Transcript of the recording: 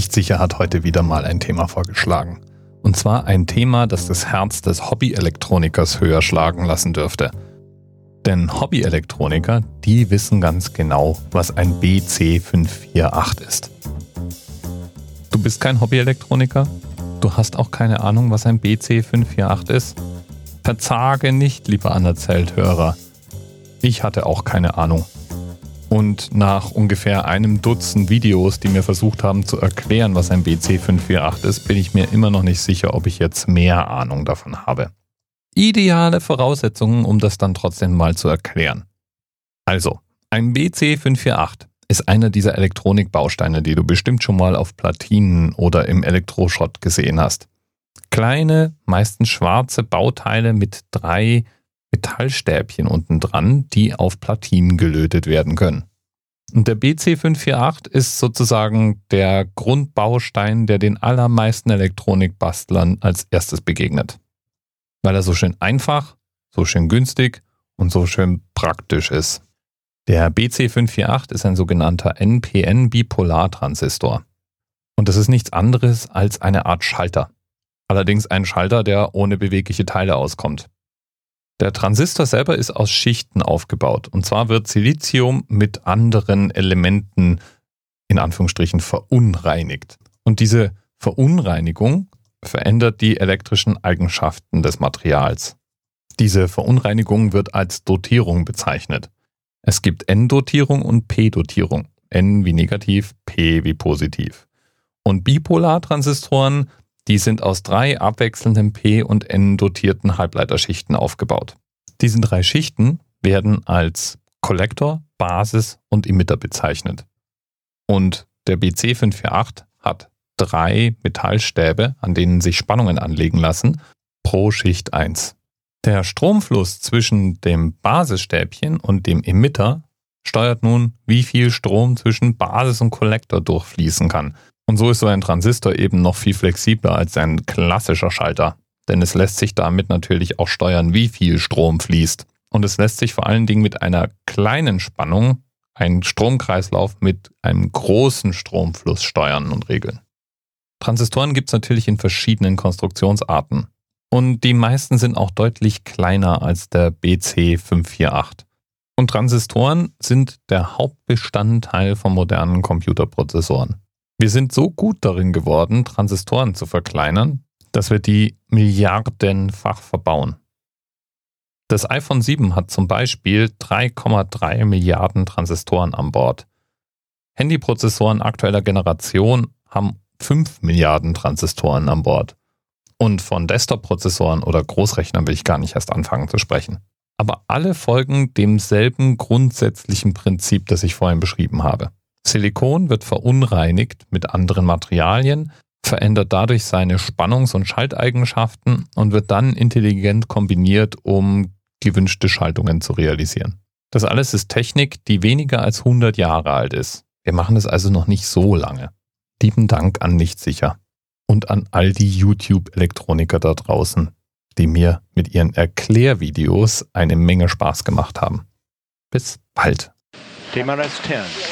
Nicht sicher hat heute wieder mal ein Thema vorgeschlagen. Und zwar ein Thema, das das Herz des Hobby-Elektronikers höher schlagen lassen dürfte. Denn Hobby-Elektroniker, die wissen ganz genau, was ein BC548 ist. Du bist kein Hobby-Elektroniker? Du hast auch keine Ahnung, was ein BC548 ist? Verzage nicht, lieber Anerzählt-Hörer. Ich hatte auch keine Ahnung. Und nach ungefähr einem Dutzend Videos, die mir versucht haben zu erklären, was ein BC548 ist, bin ich mir immer noch nicht sicher, ob ich jetzt mehr Ahnung davon habe. Ideale Voraussetzungen, um das dann trotzdem mal zu erklären. Also, ein BC548 ist einer dieser Elektronikbausteine, die du bestimmt schon mal auf Platinen oder im Elektroschrott gesehen hast. Kleine, meistens schwarze Bauteile mit drei Metallstäbchen unten dran, die auf Platinen gelötet werden können. Und der BC548 ist sozusagen der Grundbaustein, der den allermeisten Elektronikbastlern als erstes begegnet. Weil er so schön einfach, so schön günstig und so schön praktisch ist. Der BC548 ist ein sogenannter NPN-Bipolartransistor. Und das ist nichts anderes als eine Art Schalter. Allerdings ein Schalter, der ohne bewegliche Teile auskommt. Der Transistor selber ist aus Schichten aufgebaut. Und zwar wird Silizium mit anderen Elementen in Anführungsstrichen verunreinigt. Und diese Verunreinigung verändert die elektrischen Eigenschaften des Materials. Diese Verunreinigung wird als Dotierung bezeichnet. Es gibt N-Dotierung und P-Dotierung. N wie negativ, P wie positiv. Und Bipolartransistoren die sind aus drei abwechselnden P- und N-dotierten Halbleiterschichten aufgebaut. Diese drei Schichten werden als Kollektor, Basis und Emitter bezeichnet. Und der BC548 hat drei Metallstäbe, an denen sich Spannungen anlegen lassen, pro Schicht 1. Der Stromfluss zwischen dem Basisstäbchen und dem Emitter steuert nun, wie viel Strom zwischen Basis und Kollektor durchfließen kann. Und so ist so ein Transistor eben noch viel flexibler als ein klassischer Schalter. Denn es lässt sich damit natürlich auch steuern, wie viel Strom fließt. Und es lässt sich vor allen Dingen mit einer kleinen Spannung einen Stromkreislauf mit einem großen Stromfluss steuern und regeln. Transistoren gibt es natürlich in verschiedenen Konstruktionsarten. Und die meisten sind auch deutlich kleiner als der BC548. Und Transistoren sind der Hauptbestandteil von modernen Computerprozessoren. Wir sind so gut darin geworden, Transistoren zu verkleinern, dass wir die milliardenfach verbauen. Das iPhone 7 hat zum Beispiel 3,3 Milliarden Transistoren an Bord. Handyprozessoren aktueller Generation haben 5 Milliarden Transistoren an Bord. Und von Desktop-Prozessoren oder Großrechnern will ich gar nicht erst anfangen zu sprechen. Aber alle folgen demselben grundsätzlichen Prinzip, das ich vorhin beschrieben habe. Silikon wird verunreinigt mit anderen Materialien, verändert dadurch seine Spannungs- und Schalteigenschaften und wird dann intelligent kombiniert, um gewünschte Schaltungen zu realisieren. Das alles ist Technik, die weniger als 100 Jahre alt ist. Wir machen es also noch nicht so lange. Lieben Dank an Nichtsicher und an all die YouTube-Elektroniker da draußen, die mir mit ihren Erklärvideos eine Menge Spaß gemacht haben. Bis bald. TMRS 10,